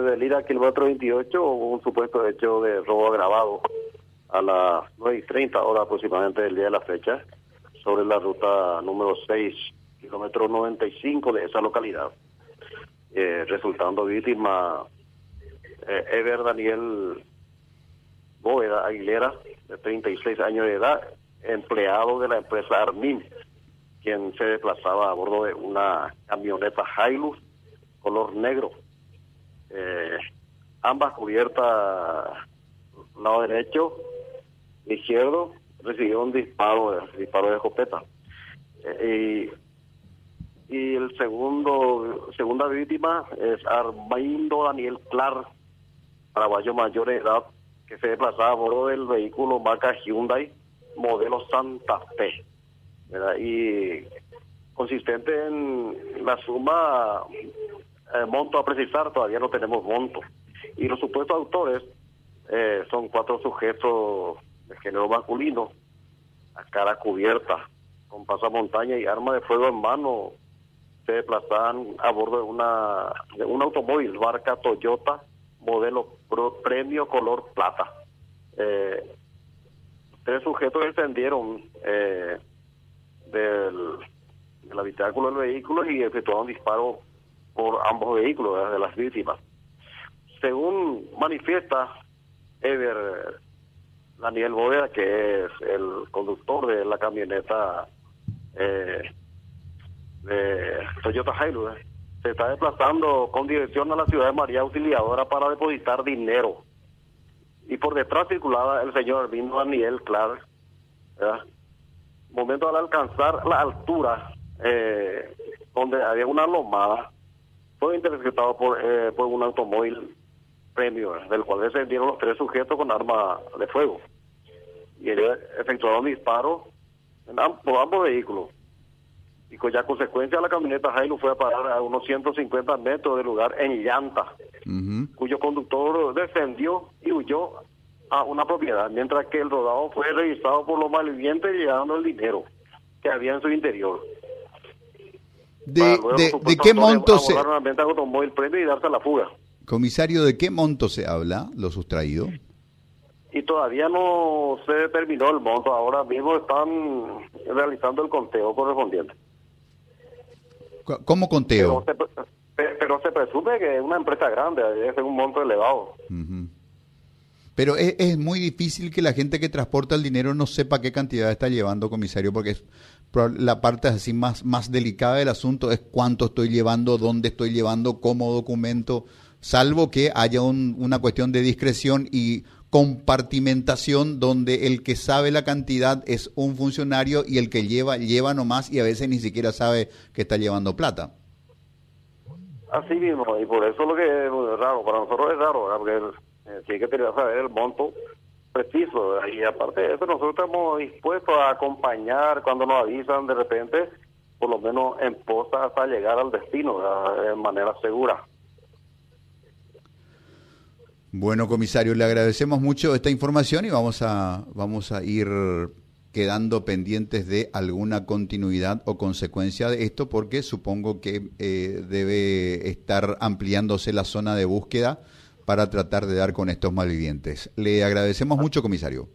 del ir al kilómetro 28 hubo un supuesto hecho de robo agravado a las 9 y 30 horas aproximadamente del día de la fecha sobre la ruta número 6, kilómetro 95 de esa localidad, eh, resultando víctima eh, Ever Daniel Bóveda Aguilera, de 36 años de edad, empleado de la empresa Armin, quien se desplazaba a bordo de una camioneta Hilux color negro. Eh, ambas cubiertas lado derecho, izquierdo, recibió un disparo, disparo de escopeta. Eh, y, y el segundo, segunda víctima es Armando Daniel Clark, paraguayo mayor de edad, que se desplazaba a bordo del vehículo marca Hyundai, modelo Santa Fe. Y consistente en la suma, eh, monto a precisar, todavía no tenemos monto. Y los supuestos autores eh, son cuatro sujetos de género masculino, a cara cubierta, con pasamontaña y arma de fuego en mano, se desplazaban a bordo de una de un automóvil marca Toyota modelo premio color plata. Eh, tres sujetos descendieron eh, del, del habitáculo del vehículo y efectuaron disparos por ambos vehículos de las víctimas. Según manifiesta Ever Daniel Bóveda, que es el conductor de la camioneta eh, de Toyota Hilux, se está desplazando con dirección a la ciudad de María Auxiliadora para depositar dinero. Y por detrás circulaba el señor Vino Daniel Clark. Momento al alcanzar la altura eh, donde había una lomada, fue interceptado por, eh, por un automóvil premio, del cual descendieron los tres sujetos con arma de fuego. Y ellos efectuaron disparos en por ambos vehículos y cuya consecuencia la camioneta Jailo fue a parar a unos 150 metros del lugar en llanta, cuyo conductor descendió y huyó a una propiedad, mientras que el rodado fue revisado por los malvivientes llevando el dinero que había en su interior. ¿De, de, qué monto se...? automóvil y darse la fuga. Comisario, ¿de qué monto se habla, lo sustraído? Y todavía no se determinó el monto, ahora mismo están realizando el conteo correspondiente. ¿Cómo conteo? Pero se, presume que es una empresa grande, es un monto elevado. Pero es, muy difícil que la gente que transporta el dinero no sepa qué cantidad está llevando, comisario, porque es, la parte así más, más delicada del asunto es cuánto estoy llevando, dónde estoy llevando, cómo documento, salvo que haya una cuestión de discreción y compartimentación donde el que sabe la cantidad es un funcionario y el que lleva, lleva nomás y a veces ni siquiera sabe que está llevando plata. Así mismo, y por eso lo que es raro, para nosotros es raro, porque eh, sí hay que tener saber el monto preciso, y aparte de eso nosotros estamos dispuestos a acompañar cuando nos avisan de repente, por lo menos en posta hasta llegar al destino de manera segura. Bueno, comisario, le agradecemos mucho esta información y vamos a, vamos a ir quedando pendientes de alguna continuidad o consecuencia de esto, porque supongo que eh, debe estar ampliándose la zona de búsqueda para tratar de dar con estos malvivientes. Le agradecemos mucho, comisario.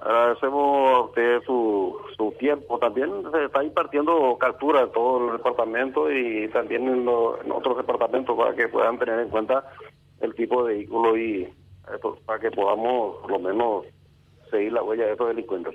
Agradecemos a usted su, su tiempo. También se está impartiendo captura en todo el departamento y también en, en otros departamentos para que puedan tener en cuenta el tipo de vehículo y eh, para que podamos por lo menos seguir la huella de estos delincuentes.